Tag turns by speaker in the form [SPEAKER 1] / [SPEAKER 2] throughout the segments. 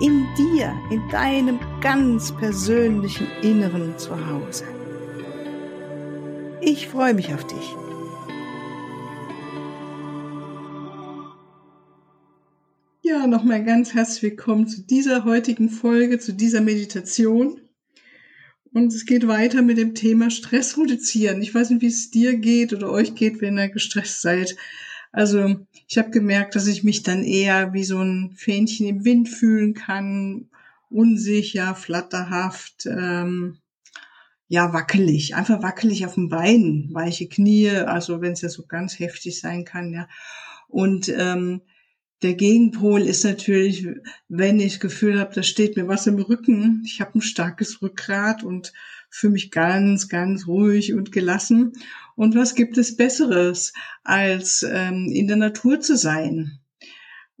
[SPEAKER 1] In dir, in deinem ganz persönlichen Inneren zu Hause. Ich freue mich auf dich. Ja, nochmal ganz herzlich willkommen zu dieser heutigen Folge, zu dieser Meditation. Und es geht weiter mit dem Thema Stress reduzieren. Ich weiß nicht, wie es dir geht oder euch geht, wenn ihr gestresst seid. Also ich habe gemerkt, dass ich mich dann eher wie so ein Fähnchen im Wind fühlen kann, unsicher, flatterhaft, ähm, ja wackelig, einfach wackelig auf dem Bein, weiche Knie, also wenn es ja so ganz heftig sein kann, ja. Und ähm, der Gegenpol ist natürlich, wenn ich das Gefühl habe, da steht mir was im Rücken. Ich habe ein starkes Rückgrat und fühle mich ganz, ganz ruhig und gelassen. Und was gibt es Besseres, als ähm, in der Natur zu sein?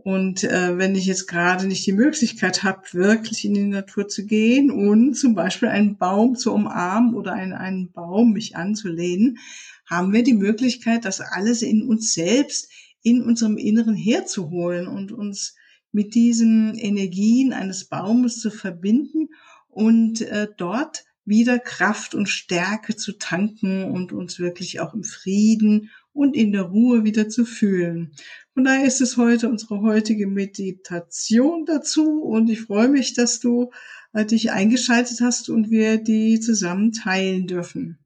[SPEAKER 1] Und äh, wenn ich jetzt gerade nicht die Möglichkeit habe, wirklich in die Natur zu gehen und zum Beispiel einen Baum zu umarmen oder einen, einen Baum mich anzulehnen, haben wir die Möglichkeit, das alles in uns selbst in unserem Inneren herzuholen und uns mit diesen Energien eines Baumes zu verbinden und äh, dort wieder Kraft und Stärke zu tanken und uns wirklich auch im Frieden und in der Ruhe wieder zu fühlen. Von daher ist es heute unsere heutige Meditation dazu und ich freue mich, dass du äh, dich eingeschaltet hast und wir die zusammen teilen dürfen.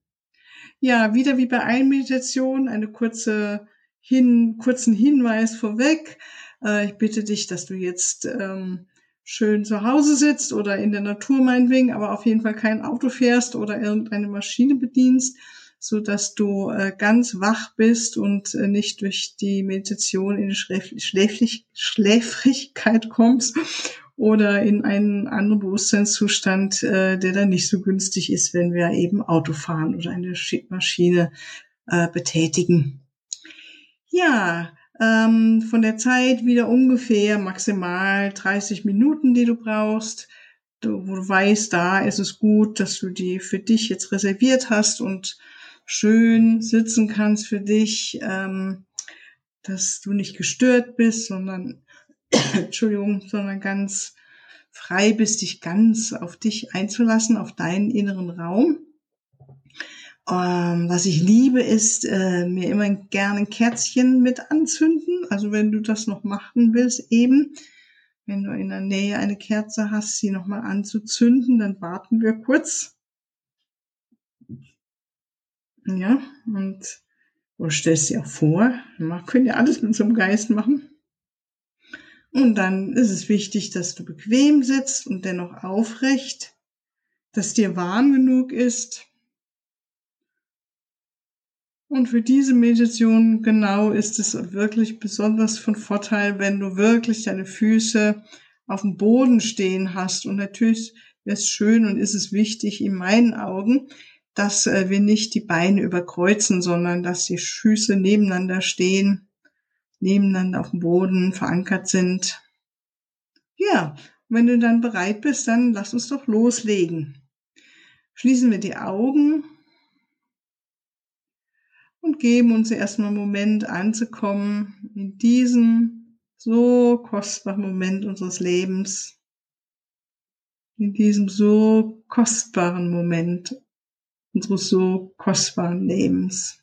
[SPEAKER 1] Ja, wieder wie bei allen Meditationen eine kurze hin, kurzen Hinweis vorweg. Äh, ich bitte dich, dass du jetzt ähm, schön zu Hause sitzt oder in der Natur meinetwegen, aber auf jeden Fall kein Auto fährst oder irgendeine Maschine bedienst, so dass du äh, ganz wach bist und äh, nicht durch die Meditation in Schläf Schläflich Schläfrigkeit kommst oder in einen anderen Bewusstseinszustand, äh, der dann nicht so günstig ist, wenn wir eben Auto fahren oder eine Maschine äh, betätigen. Ja, ähm, von der Zeit wieder ungefähr maximal 30 Minuten, die du brauchst. Du, wo du weißt, da ist es gut, dass du die für dich jetzt reserviert hast und schön sitzen kannst für dich, ähm, dass du nicht gestört bist, sondern Entschuldigung, sondern ganz frei bist, dich ganz auf dich einzulassen, auf deinen inneren Raum. Ähm, was ich liebe, ist äh, mir immer gerne ein Kerzchen mit anzünden. Also wenn du das noch machen willst, eben, wenn du in der Nähe eine Kerze hast, sie nochmal anzuzünden, dann warten wir kurz. Ja, und du stellst dir auch vor, man könnte ja alles mit so einem Geist machen. Und dann ist es wichtig, dass du bequem sitzt und dennoch aufrecht, dass dir warm genug ist, und für diese Meditation genau ist es wirklich besonders von Vorteil, wenn du wirklich deine Füße auf dem Boden stehen hast. Und natürlich ist es schön und ist es wichtig in meinen Augen, dass äh, wir nicht die Beine überkreuzen, sondern dass die Füße nebeneinander stehen, nebeneinander auf dem Boden verankert sind. Ja, wenn du dann bereit bist, dann lass uns doch loslegen. Schließen wir die Augen und geben uns erstmal einen Moment anzukommen in diesem so kostbaren Moment unseres Lebens, in diesem so kostbaren Moment unseres so kostbaren Lebens.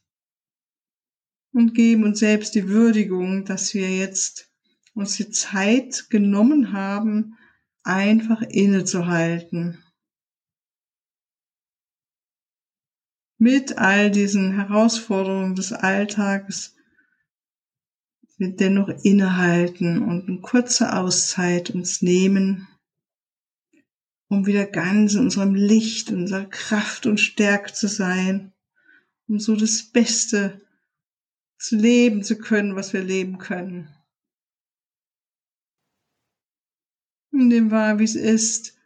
[SPEAKER 1] Und geben uns selbst die Würdigung, dass wir jetzt uns die Zeit genommen haben, einfach innezuhalten mit all diesen Herausforderungen des Alltags wir dennoch innehalten und eine kurze Auszeit uns nehmen, um wieder ganz in unserem Licht, in unserer Kraft und Stärke zu sein, um so das Beste zu leben zu können, was wir leben können. Und dem wahr, wie es ist,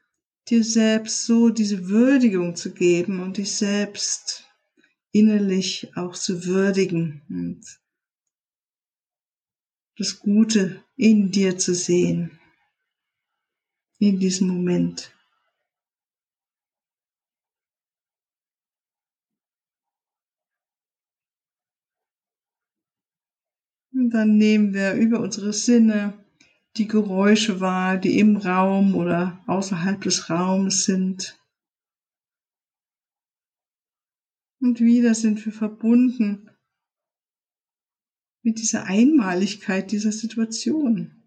[SPEAKER 1] dir selbst so diese Würdigung zu geben und dich selbst innerlich auch zu würdigen und das Gute in dir zu sehen, in diesem Moment. Und dann nehmen wir über unsere Sinne die Geräusche wahr, die im Raum oder außerhalb des Raumes sind. Und wieder sind wir verbunden mit dieser Einmaligkeit dieser Situation.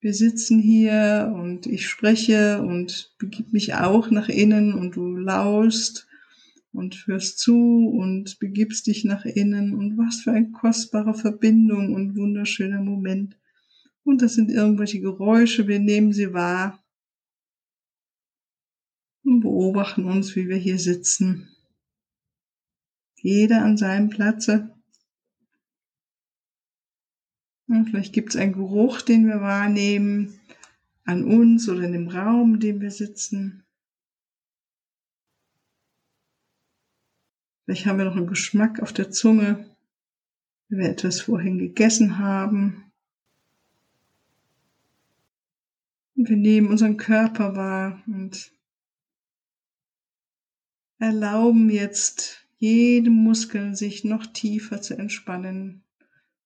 [SPEAKER 1] Wir sitzen hier und ich spreche und begib mich auch nach innen und du laust und hörst zu und begibst dich nach innen und was für eine kostbare Verbindung und wunderschöner Moment. Und das sind irgendwelche Geräusche, wir nehmen sie wahr und beobachten uns, wie wir hier sitzen. Jeder an seinem Platze. Und vielleicht gibt es einen Geruch, den wir wahrnehmen, an uns oder in dem Raum, in dem wir sitzen. Vielleicht haben wir noch einen Geschmack auf der Zunge, wenn wir etwas vorhin gegessen haben. Und wir nehmen unseren Körper wahr und erlauben jetzt jedem Muskel sich noch tiefer zu entspannen.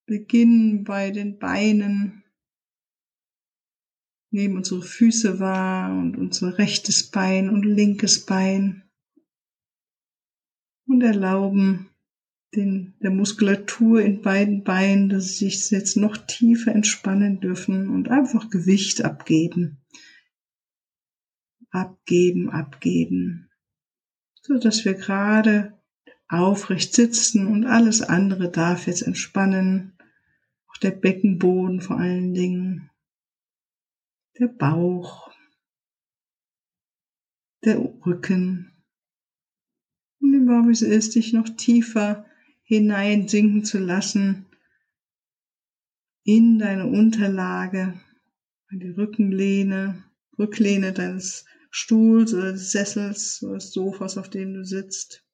[SPEAKER 1] Beginnen bei den Beinen, nehmen unsere Füße wahr und unser rechtes Bein und linkes Bein und erlauben den, der Muskulatur in beiden Beinen, dass sie sich jetzt noch tiefer entspannen dürfen und einfach Gewicht abgeben. Abgeben, abgeben. So dass wir gerade aufrecht sitzen und alles andere darf jetzt entspannen. Auch der Beckenboden vor allen Dingen. Der Bauch. Der Rücken und nimm wahr, wie es ist, dich noch tiefer hineinsinken zu lassen in deine Unterlage, in die Rückenlehne, Rücklehne deines Stuhls oder des Sessels oder des Sofas, auf dem du sitzt.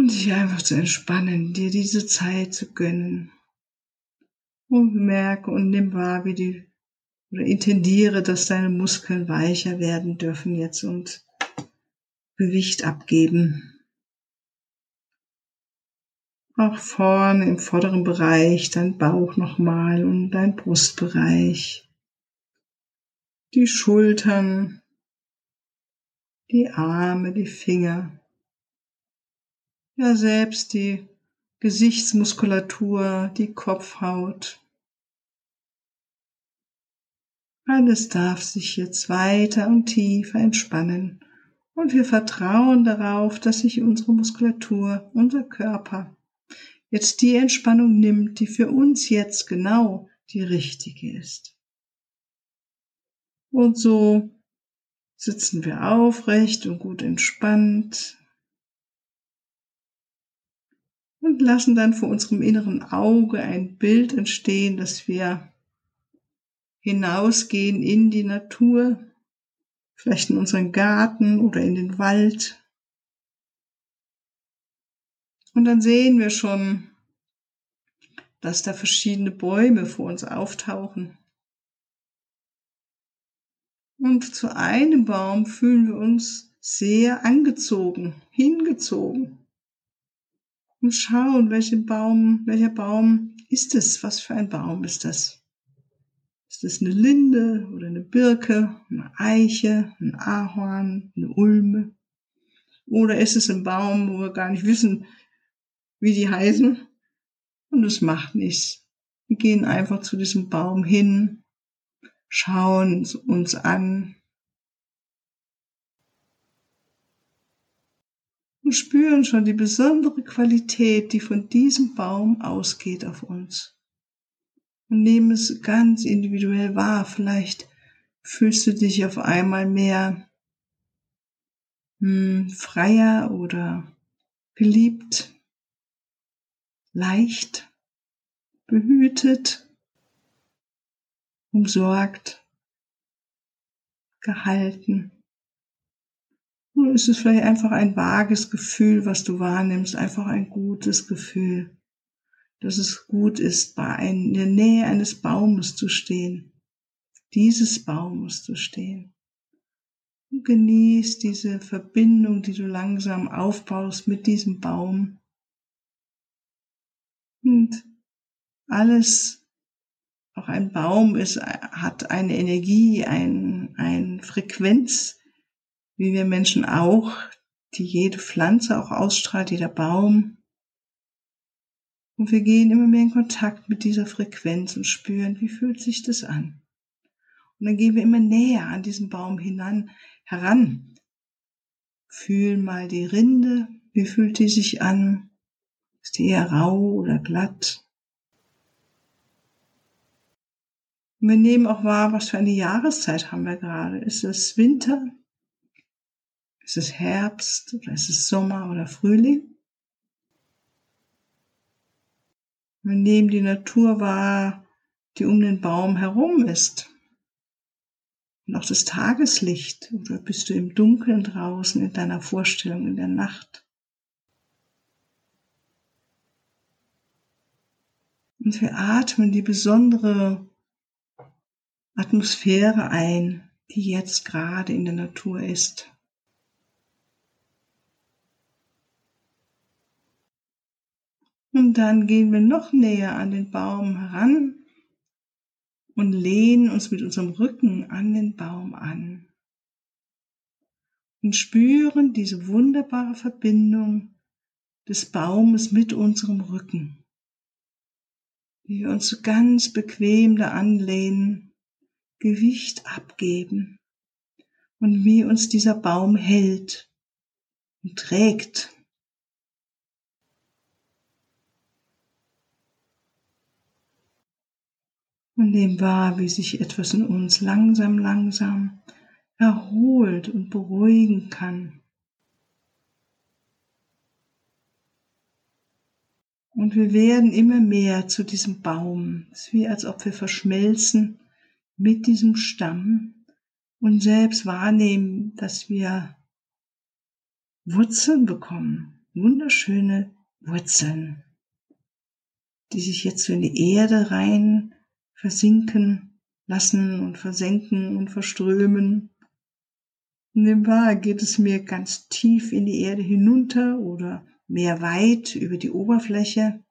[SPEAKER 1] Und dich einfach zu entspannen, dir diese Zeit zu gönnen. Und merke und nimm wahr, wie die, oder intendiere, dass deine Muskeln weicher werden dürfen jetzt und Gewicht abgeben. Auch vorne im vorderen Bereich, dein Bauch nochmal und dein Brustbereich. Die Schultern, die Arme, die Finger. Ja, selbst die Gesichtsmuskulatur, die Kopfhaut. Alles darf sich jetzt weiter und tiefer entspannen und wir vertrauen darauf, dass sich unsere Muskulatur, unser Körper jetzt die Entspannung nimmt, die für uns jetzt genau die richtige ist. Und so sitzen wir aufrecht und gut entspannt und lassen dann vor unserem inneren Auge ein Bild entstehen, dass wir hinausgehen in die Natur, vielleicht in unseren Garten oder in den Wald. Und dann sehen wir schon, dass da verschiedene Bäume vor uns auftauchen. Und zu einem Baum fühlen wir uns sehr angezogen, hingezogen. Und schauen, welchen Baum, welcher Baum ist es? Was für ein Baum ist das? Ist es eine Linde oder eine Birke, eine Eiche, ein Ahorn, eine Ulme? Oder ist es ein Baum, wo wir gar nicht wissen, wie die heißen? Und es macht nichts. Wir gehen einfach zu diesem Baum hin, schauen uns an und spüren schon die besondere Qualität, die von diesem Baum ausgeht auf uns und nehmen es ganz individuell wahr. Vielleicht fühlst du dich auf einmal mehr hm, freier oder geliebt, leicht, behütet, umsorgt. gehalten. Oder ist es vielleicht einfach ein vages Gefühl, was du wahrnimmst, einfach ein gutes Gefühl, dass es gut ist, bei ein, in der Nähe eines Baumes zu stehen, dieses Baumes zu stehen. Und genieß diese Verbindung, die du langsam aufbaust mit diesem Baum. Und alles, auch ein Baum ist, hat eine Energie, ein, ein Frequenz, wie wir Menschen auch, die jede Pflanze auch ausstrahlt, jeder Baum. Und wir gehen immer mehr in Kontakt mit dieser Frequenz und spüren, wie fühlt sich das an. Und dann gehen wir immer näher an diesen Baum hinan, heran. Fühlen mal die Rinde, wie fühlt die sich an? Ist die eher rau oder glatt? Und wir nehmen auch wahr, was für eine Jahreszeit haben wir gerade. Ist es Winter? Ist es Herbst oder ist es Sommer oder Frühling? Wir nehmen die Natur wahr, die um den Baum herum ist. Und auch das Tageslicht. Oder bist du im Dunkeln draußen in deiner Vorstellung in der Nacht? Und wir atmen die besondere Atmosphäre ein, die jetzt gerade in der Natur ist. Und dann gehen wir noch näher an den Baum heran und lehnen uns mit unserem Rücken an den Baum an und spüren diese wunderbare Verbindung des Baumes mit unserem Rücken, wie wir uns so ganz bequem da anlehnen Gewicht abgeben und wie uns dieser Baum hält und trägt. Und nehmen wahr, wie sich etwas in uns langsam, langsam erholt und beruhigen kann. Und wir werden immer mehr zu diesem Baum. Es ist wie als ob wir verschmelzen mit diesem Stamm und selbst wahrnehmen, dass wir Wurzeln bekommen, wunderschöne Wurzeln, die sich jetzt so in die Erde rein versinken lassen und versenken und verströmen. Und im Wahr geht es mir ganz tief in die Erde hinunter oder mehr weit über die Oberfläche.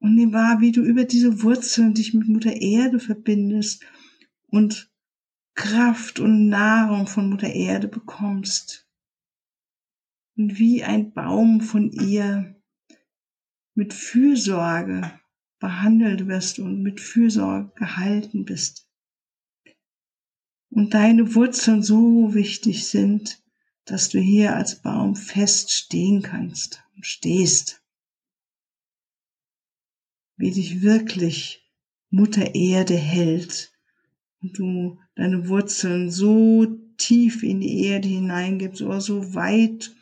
[SPEAKER 1] Und nimm wahr, wie du über diese Wurzeln dich mit Mutter Erde verbindest und Kraft und Nahrung von Mutter Erde bekommst. Und wie ein Baum von ihr mit Fürsorge behandelt wirst und mit Fürsorge gehalten bist. Und deine Wurzeln so wichtig sind, dass du hier als Baum fest stehen kannst und stehst wie dich wirklich Mutter Erde hält und du deine Wurzeln so tief in die Erde hineingibst oder so weit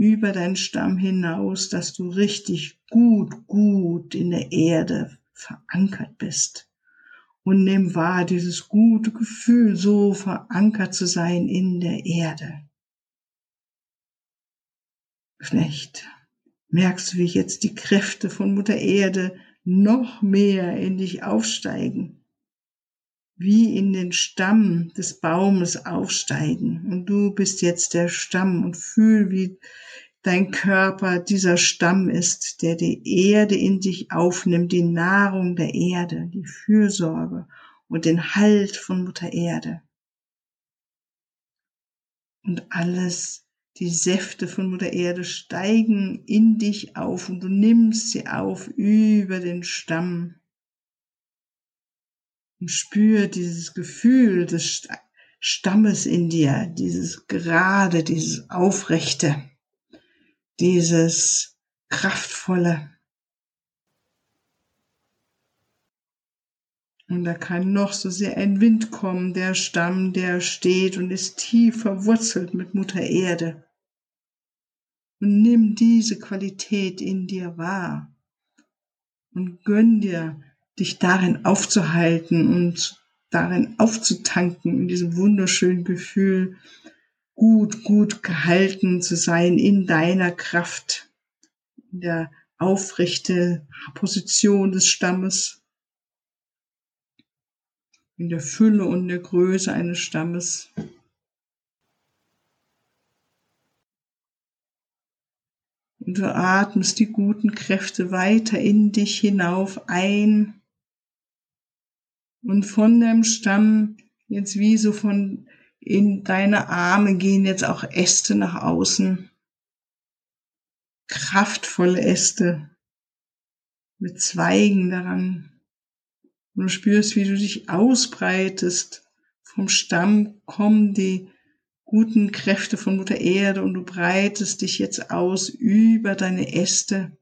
[SPEAKER 1] über deinen Stamm hinaus, dass du richtig gut, gut in der Erde verankert bist. Und nimm wahr, dieses gute Gefühl, so verankert zu sein in der Erde. Vielleicht merkst du, wie jetzt die Kräfte von Mutter Erde noch mehr in dich aufsteigen, wie in den Stamm des Baumes aufsteigen. Und du bist jetzt der Stamm und fühl, wie dein Körper dieser Stamm ist, der die Erde in dich aufnimmt, die Nahrung der Erde, die Fürsorge und den Halt von Mutter Erde. Und alles die Säfte von Mutter Erde steigen in dich auf und du nimmst sie auf über den Stamm. Und spür dieses Gefühl des Stammes in dir, dieses gerade, dieses aufrechte, dieses kraftvolle. Und da kann noch so sehr ein Wind kommen, der Stamm, der steht und ist tief verwurzelt mit Mutter Erde und nimm diese Qualität in dir wahr und gönn dir, dich darin aufzuhalten und darin aufzutanken, in diesem wunderschönen Gefühl, gut, gut gehalten zu sein in deiner Kraft, in der aufrechte Position des Stammes, in der Fülle und der Größe eines Stammes. Und du atmest die guten Kräfte weiter in dich hinauf ein und von deinem Stamm jetzt wie so von in deine Arme gehen jetzt auch Äste nach außen. Kraftvolle Äste mit Zweigen daran. Und du spürst, wie du dich ausbreitest. Vom Stamm kommen die guten Kräfte von Mutter Erde und du breitest dich jetzt aus über deine Äste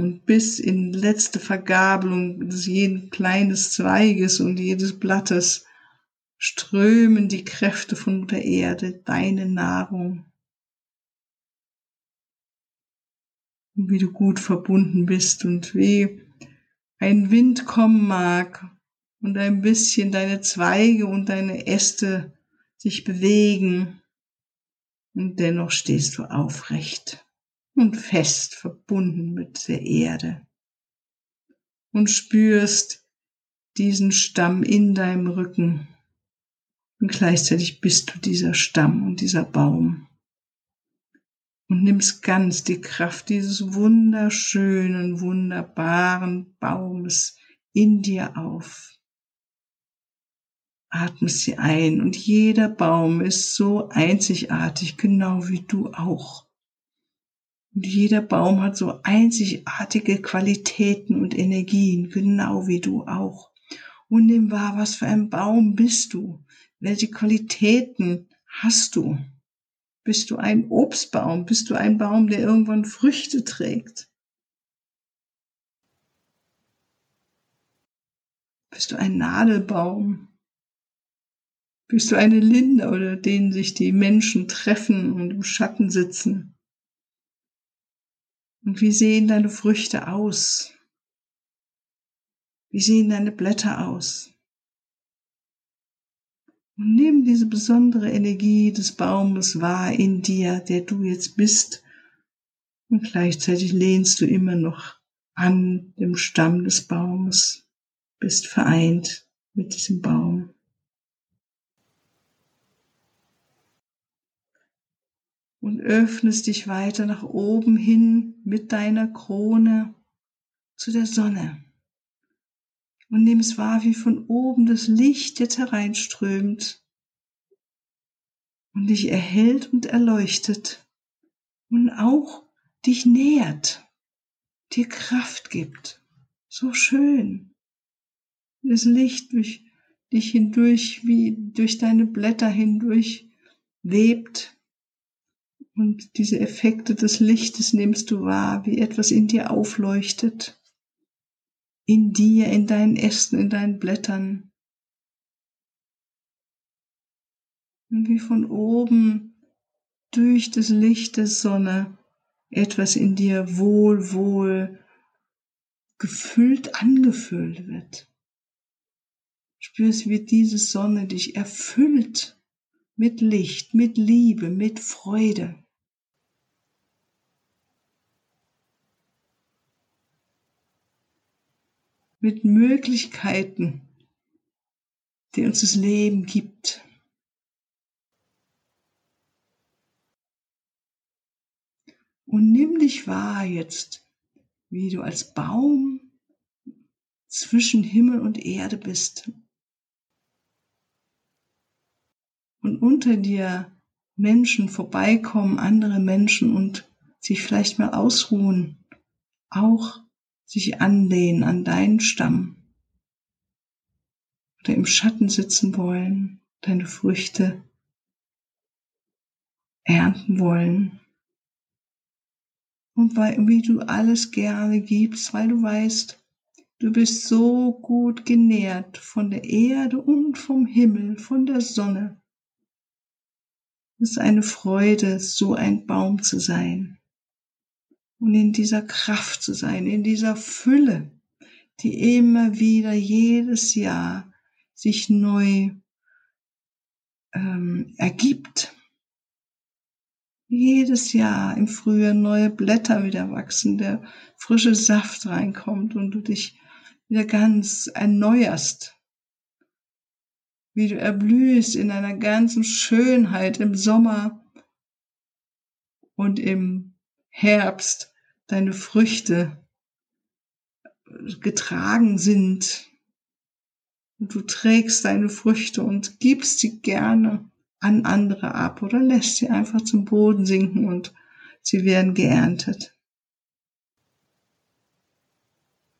[SPEAKER 1] und bis in letzte Vergabelung des jeden kleines Zweiges und jedes Blattes strömen die Kräfte von Mutter Erde, deine Nahrung. Und wie du gut verbunden bist und wie ein Wind kommen mag und ein bisschen deine Zweige und deine Äste sich bewegen und dennoch stehst du aufrecht und fest verbunden mit der Erde und spürst diesen Stamm in deinem Rücken und gleichzeitig bist du dieser Stamm und dieser Baum und nimmst ganz die Kraft dieses wunderschönen, wunderbaren Baumes in dir auf. Atmest sie ein und jeder Baum ist so einzigartig, genau wie du auch. Und jeder Baum hat so einzigartige Qualitäten und Energien, genau wie du auch. Und nimm wahr, was für ein Baum bist du? Welche Qualitäten hast du? Bist du ein Obstbaum? Bist du ein Baum, der irgendwann Früchte trägt? Bist du ein Nadelbaum? Bist du eine Linde oder denen sich die Menschen treffen und im Schatten sitzen? Und wie sehen deine Früchte aus? Wie sehen deine Blätter aus? Und nimm diese besondere Energie des Baumes wahr in dir, der du jetzt bist. Und gleichzeitig lehnst du immer noch an dem Stamm des Baumes, bist vereint mit diesem Baum. Und öffnest dich weiter nach oben hin mit deiner Krone zu der Sonne. Und nimmst wahr, wie von oben das Licht jetzt hereinströmt und dich erhellt und erleuchtet und auch dich nährt, dir Kraft gibt. So schön. Das Licht durch dich hindurch, wie durch deine Blätter hindurch webt und diese Effekte des Lichtes nimmst du wahr, wie etwas in dir aufleuchtet. In dir, in deinen Ästen, in deinen Blättern. Und wie von oben durch das Licht der Sonne etwas in dir wohl, wohl gefüllt, angefüllt wird. Spürst, wie diese Sonne dich erfüllt mit Licht, mit Liebe, mit Freude. Mit Möglichkeiten, die uns das Leben gibt. Und nimm dich wahr jetzt, wie du als Baum zwischen Himmel und Erde bist. Und unter dir Menschen vorbeikommen, andere Menschen und sich vielleicht mal ausruhen, auch sich anlehnen an deinen Stamm oder im Schatten sitzen wollen, deine Früchte ernten wollen. Und weil, wie du alles gerne gibst, weil du weißt, du bist so gut genährt von der Erde und vom Himmel, von der Sonne. Es ist eine Freude, so ein Baum zu sein und in dieser Kraft zu sein, in dieser Fülle, die immer wieder jedes Jahr sich neu ähm, ergibt. Jedes Jahr im Frühjahr neue Blätter wieder wachsen, der frische Saft reinkommt und du dich wieder ganz erneuerst. Wie du erblühst in deiner ganzen Schönheit im Sommer und im Herbst deine Früchte getragen sind. Und du trägst deine Früchte und gibst sie gerne an andere ab oder lässt sie einfach zum Boden sinken und sie werden geerntet.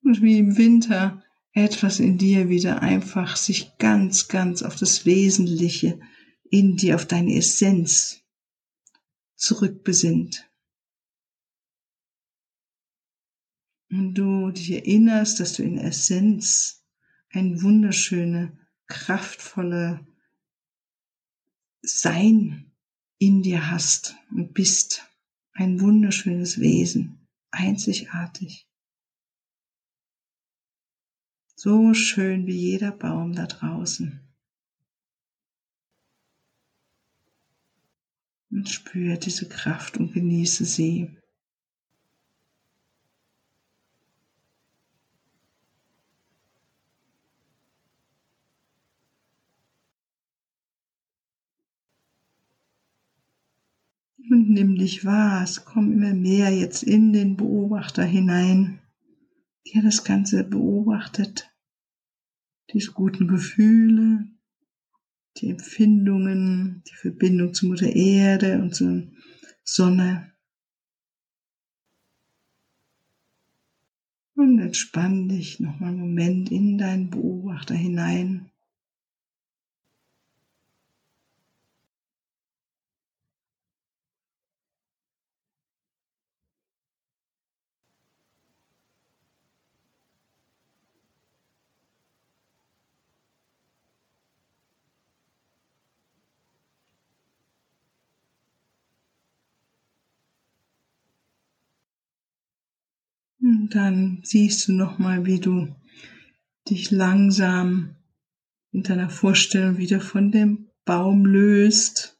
[SPEAKER 1] Und wie im Winter etwas in dir wieder einfach sich ganz, ganz auf das Wesentliche in dir, auf deine Essenz zurückbesinnt. Und du dich erinnerst, dass du in Essenz ein wunderschöne, kraftvolle Sein in dir hast und bist. Ein wunderschönes Wesen, einzigartig. So schön wie jeder Baum da draußen. Und spüre diese Kraft und genieße sie. und nimm dich wahr. Es kommen immer mehr jetzt in den Beobachter hinein, der das Ganze beobachtet. Diese guten Gefühle, die Empfindungen, die Verbindung zu Mutter Erde und zur Sonne. Und entspann dich nochmal einen Moment in deinen Beobachter hinein. Und dann siehst du nochmal, wie du dich langsam in deiner Vorstellung wieder von dem Baum löst.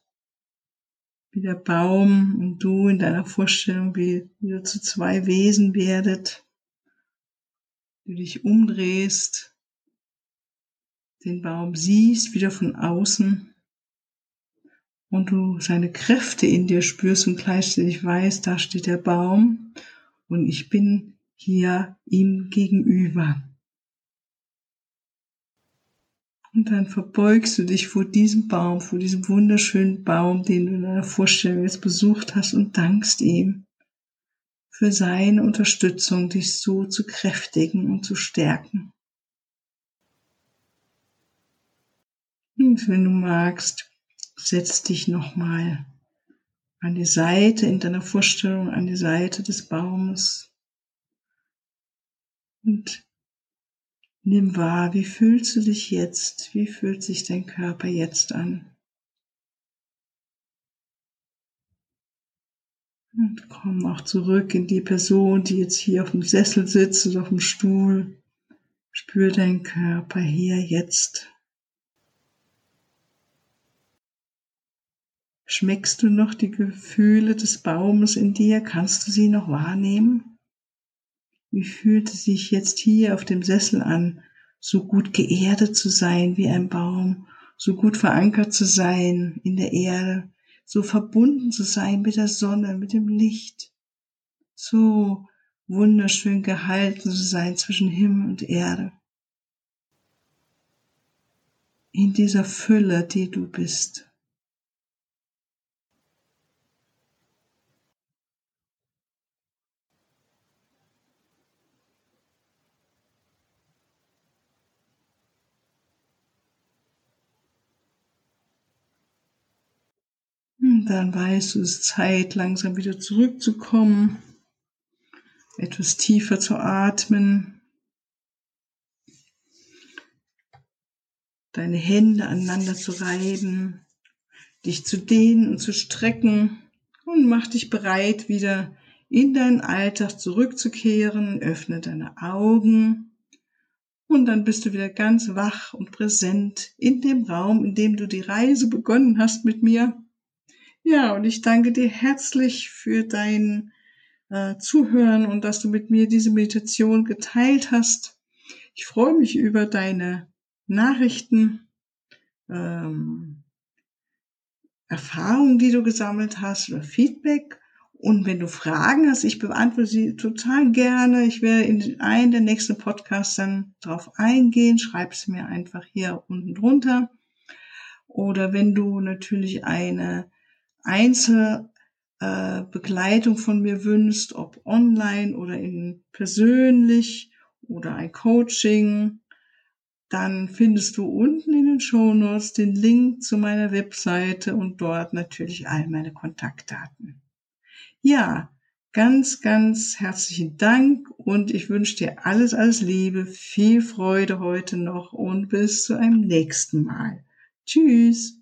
[SPEAKER 1] Wie der Baum und du in deiner Vorstellung wie wieder zu zwei Wesen werdet. Du dich umdrehst, den Baum siehst, wieder von außen und du seine Kräfte in dir spürst und gleichzeitig weißt, da steht der Baum und ich bin hier ihm gegenüber. Und dann verbeugst du dich vor diesem Baum, vor diesem wunderschönen Baum, den du in deiner Vorstellung jetzt besucht hast und dankst ihm für seine Unterstützung, dich so zu kräftigen und zu stärken. Und wenn du magst, setz dich nochmal an die Seite in deiner Vorstellung, an die Seite des Baumes und nimm wahr, wie fühlst du dich jetzt? Wie fühlt sich dein Körper jetzt an? Und komm auch zurück in die Person, die jetzt hier auf dem Sessel sitzt oder auf dem Stuhl. Spür deinen Körper hier jetzt. Schmeckst du noch die Gefühle des Baumes in dir? Kannst du sie noch wahrnehmen? Wie fühlt es sich jetzt hier auf dem Sessel an, so gut geerdet zu sein wie ein Baum, so gut verankert zu sein in der Erde, so verbunden zu sein mit der Sonne, mit dem Licht, so wunderschön gehalten zu sein zwischen Himmel und Erde. In dieser Fülle, die du bist. Dann weißt du, es ist Zeit, langsam wieder zurückzukommen, etwas tiefer zu atmen, deine Hände aneinander zu reiben, dich zu dehnen und zu strecken und mach dich bereit, wieder in deinen Alltag zurückzukehren. Öffne deine Augen und dann bist du wieder ganz wach und präsent in dem Raum, in dem du die Reise begonnen hast mit mir. Ja, und ich danke dir herzlich für dein äh, Zuhören und dass du mit mir diese Meditation geteilt hast. Ich freue mich über deine Nachrichten, ähm, Erfahrungen, die du gesammelt hast oder Feedback. Und wenn du Fragen hast, ich beantworte sie total gerne. Ich werde in einen der nächsten Podcasts dann drauf eingehen. Schreib es mir einfach hier unten drunter. Oder wenn du natürlich eine Einzelbegleitung von mir wünschst, ob online oder in persönlich oder ein Coaching, dann findest du unten in den Show Notes den Link zu meiner Webseite und dort natürlich all meine Kontaktdaten. Ja, ganz, ganz herzlichen Dank und ich wünsche dir alles, alles Liebe, viel Freude heute noch und bis zu einem nächsten Mal. Tschüss.